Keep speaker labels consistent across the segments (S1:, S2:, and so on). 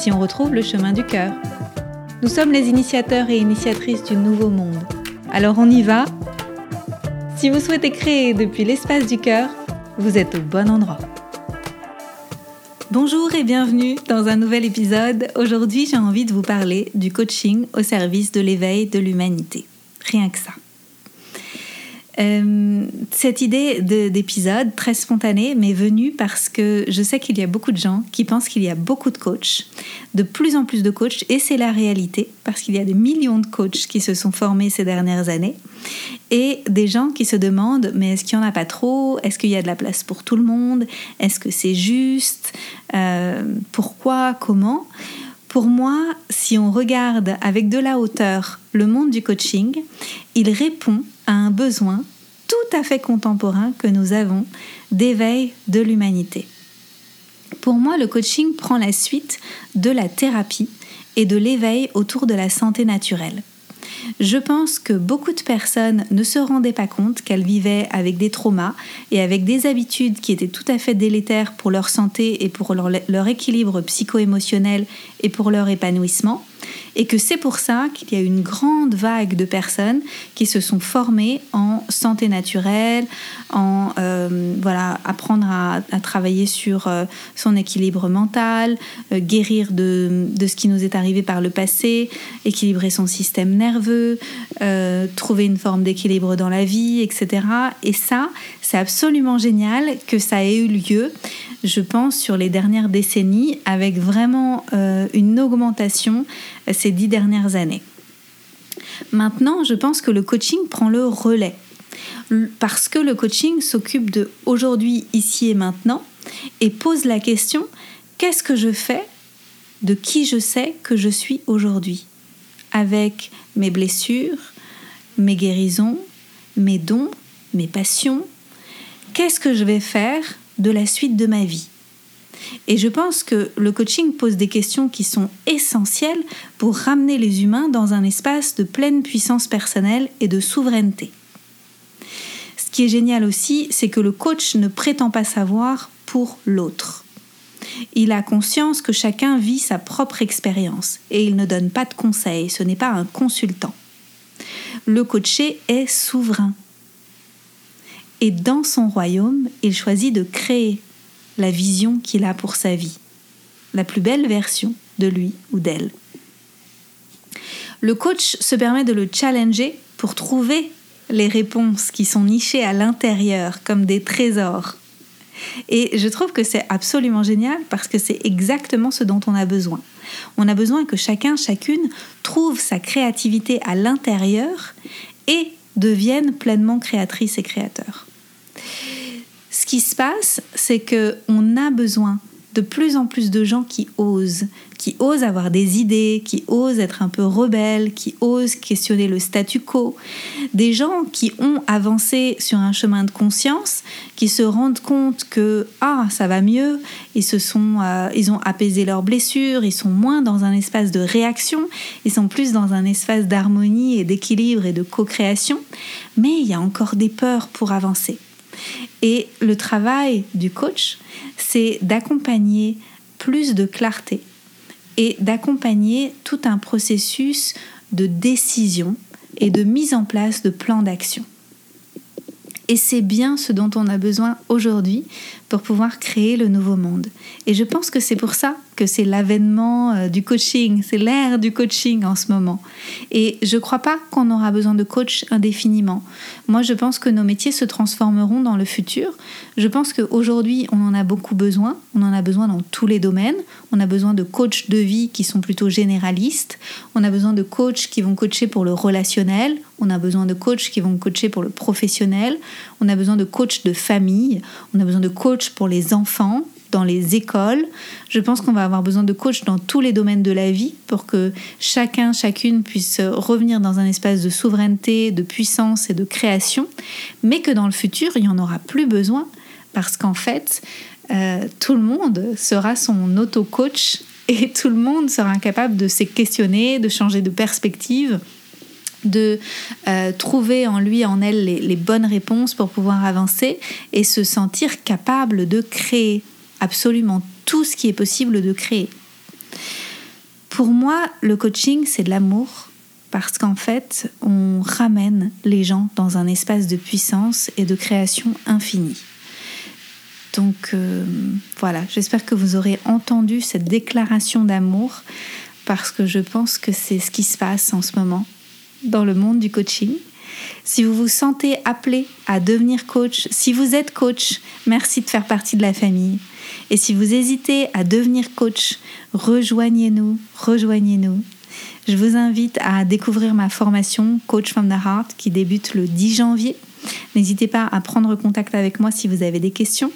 S1: si on retrouve le chemin du cœur. Nous sommes les initiateurs et initiatrices du nouveau monde. Alors on y va Si vous souhaitez créer depuis l'espace du cœur, vous êtes au bon endroit. Bonjour et bienvenue dans un nouvel épisode. Aujourd'hui j'ai envie de vous parler du coaching au service de l'éveil de l'humanité. Rien que ça. Euh, cette idée d'épisode très spontanée m'est venue parce que je sais qu'il y a beaucoup de gens qui pensent qu'il y a beaucoup de coachs, de plus en plus de coachs, et c'est la réalité parce qu'il y a des millions de coachs qui se sont formés ces dernières années, et des gens qui se demandent mais est-ce qu'il n'y en a pas trop? Est-ce qu'il y a de la place pour tout le monde? Est-ce que c'est juste? Euh, Pourquoi? Comment? Pour moi, si on regarde avec de la hauteur le monde du coaching, il répond à un besoin tout à fait contemporain que nous avons d'éveil de l'humanité. Pour moi, le coaching prend la suite de la thérapie et de l'éveil autour de la santé naturelle. Je pense que beaucoup de personnes ne se rendaient pas compte qu'elles vivaient avec des traumas et avec des habitudes qui étaient tout à fait délétères pour leur santé et pour leur, équilibre psycho-émotionnel et pour leur épanouissement et que c'est pour ça qu'il y a une grande vague de personnes qui se sont formées en santé naturelle, en euh, voilà, apprendre à, travailler sur euh, son équilibre mental, euh, guérir de, de, ce qui nous est arrivé par le passé, équilibrer son système nerveux, trouver une forme d'équilibre dans la vie, etc. Et ça, c'est absolument génial que ça ait eu lieu je pense, sur les dernières décennies, avec vraiment euh, une augmentation euh, ces dix dernières années. Maintenant, je pense que le coaching prend le relais, parce que le coaching s'occupe de aujourd'hui, ici et maintenant, et pose la question, qu'est-ce que je fais de qui je sais que je suis aujourd'hui, avec mes blessures, mes guérisons, mes dons, mes passions, qu'est-ce que je vais faire de la suite de ma vie? Et je pense que le coaching pose des questions qui sont essentielles pour ramener les humains dans un espace de pleine puissance personnelle et de souveraineté. Ce qui est génial aussi, c'est que le coach ne prétend pas savoir pour l'autre. Il a conscience que chacun vit sa propre expérience et il ne donne pas de conseils, ce n'est pas un consultant. Le coaché est souverain et dans son royaume, il choisit de créer la vision qu'il a pour sa vie, la plus belle version de lui ou d'elle. Le coach se permet de le challenger pour trouver les réponses qui sont nichées à l'intérieur comme des trésors. Et je trouve que c'est absolument génial parce que c'est exactement ce dont on a besoin. On a besoin que chacun, chacune trouve sa créativité à l'intérieur et devienne pleinement créatrice et créateur. Ce qui se passe, c'est que on a besoin de plus en plus de gens qui osent, qui osent avoir des idées, qui osent être un peu rebelles, qui osent questionner le statu quo, des gens qui ont avancé sur un chemin de conscience, qui se rendent compte que ah ça va mieux, ils se sont, euh, ils ont apaisé leurs blessures, ils sont moins dans un espace de réaction, ils sont plus dans un espace d'harmonie et d'équilibre et de co-création, mais il y a encore des peurs pour avancer. Et le travail du coach, c'est d'accompagner plus de clarté et d'accompagner tout un processus de décision et de mise en place de plans d'action. Et c'est bien ce dont on a besoin aujourd'hui pour pouvoir créer le nouveau monde. Et je pense que c'est pour ça que c'est l'avènement euh, du coaching, c'est l'ère du coaching en ce moment. Et je ne crois pas qu'on aura besoin de coach indéfiniment. Moi, je pense que nos métiers se transformeront dans le futur. Je pense qu'aujourd'hui, on en a beaucoup besoin. On en a besoin dans tous les domaines. On a besoin de coachs de vie qui sont plutôt généralistes. On a besoin de coachs qui vont coacher pour le relationnel. On a besoin de coachs qui vont coacher pour le professionnel. On a besoin de coachs de famille. On a besoin de coachs pour les enfants dans les écoles. Je pense qu'on va avoir besoin de coachs dans tous les domaines de la vie pour que chacun, chacune puisse revenir dans un espace de souveraineté, de puissance et de création, mais que dans le futur, il n'y en aura plus besoin parce qu'en fait, euh, tout le monde sera son auto-coach et tout le monde sera incapable de se questionner, de changer de perspective de euh, trouver en lui, en elle, les, bonnes réponses pour pouvoir avancer et se sentir capable de créer absolument tout ce qui est possible de créer. Pour moi, le coaching, c'est de l'amour parce qu'en fait, on ramène les gens dans un espace de puissance et de création infinie. Donc euh, voilà, j'espère que vous aurez entendu cette déclaration d'amour parce que je pense que c'est ce qui se passe en ce moment dans le monde du coaching. Si vous vous sentez appelé à devenir coach, si vous êtes coach, merci de faire partie de la famille. Et si vous hésitez à devenir coach, rejoignez-nous, rejoignez-nous. Je vous invite à découvrir ma formation Coach from the Heart qui débute le 10 janvier. N'hésitez pas à prendre contact avec moi si vous avez des questions.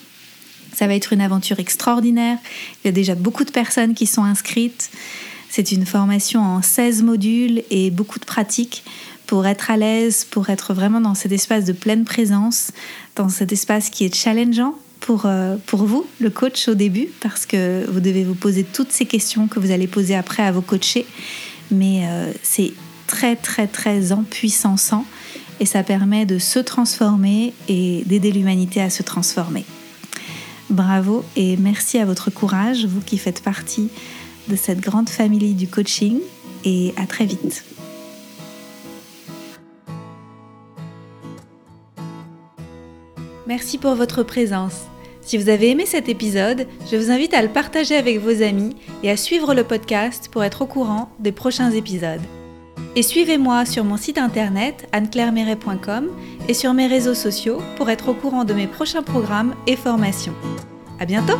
S1: Ça va être une aventure extraordinaire. Il y a déjà beaucoup de personnes qui sont inscrites. C'est une formation en 16 modules et beaucoup de pratiques pour être à l'aise, pour être vraiment dans cet espace de pleine présence, dans cet espace qui est challengeant pour, euh, pour vous, le coach, au début, parce que vous devez vous poser toutes ces questions que vous allez poser après à vos coachés. Mais euh, c'est très, très, très empuissançant et ça permet de se transformer et d'aider l'humanité à se transformer. Bravo et merci à votre courage, vous qui faites partie de cette grande famille du coaching et à très vite. Merci pour votre présence. Si vous avez aimé cet épisode, je vous invite à le partager avec vos amis et à suivre le podcast pour être au courant des prochains épisodes. Et suivez-moi sur mon site internet anneclairemeret.com et sur mes réseaux sociaux pour être au courant de mes prochains programmes et formations. À bientôt!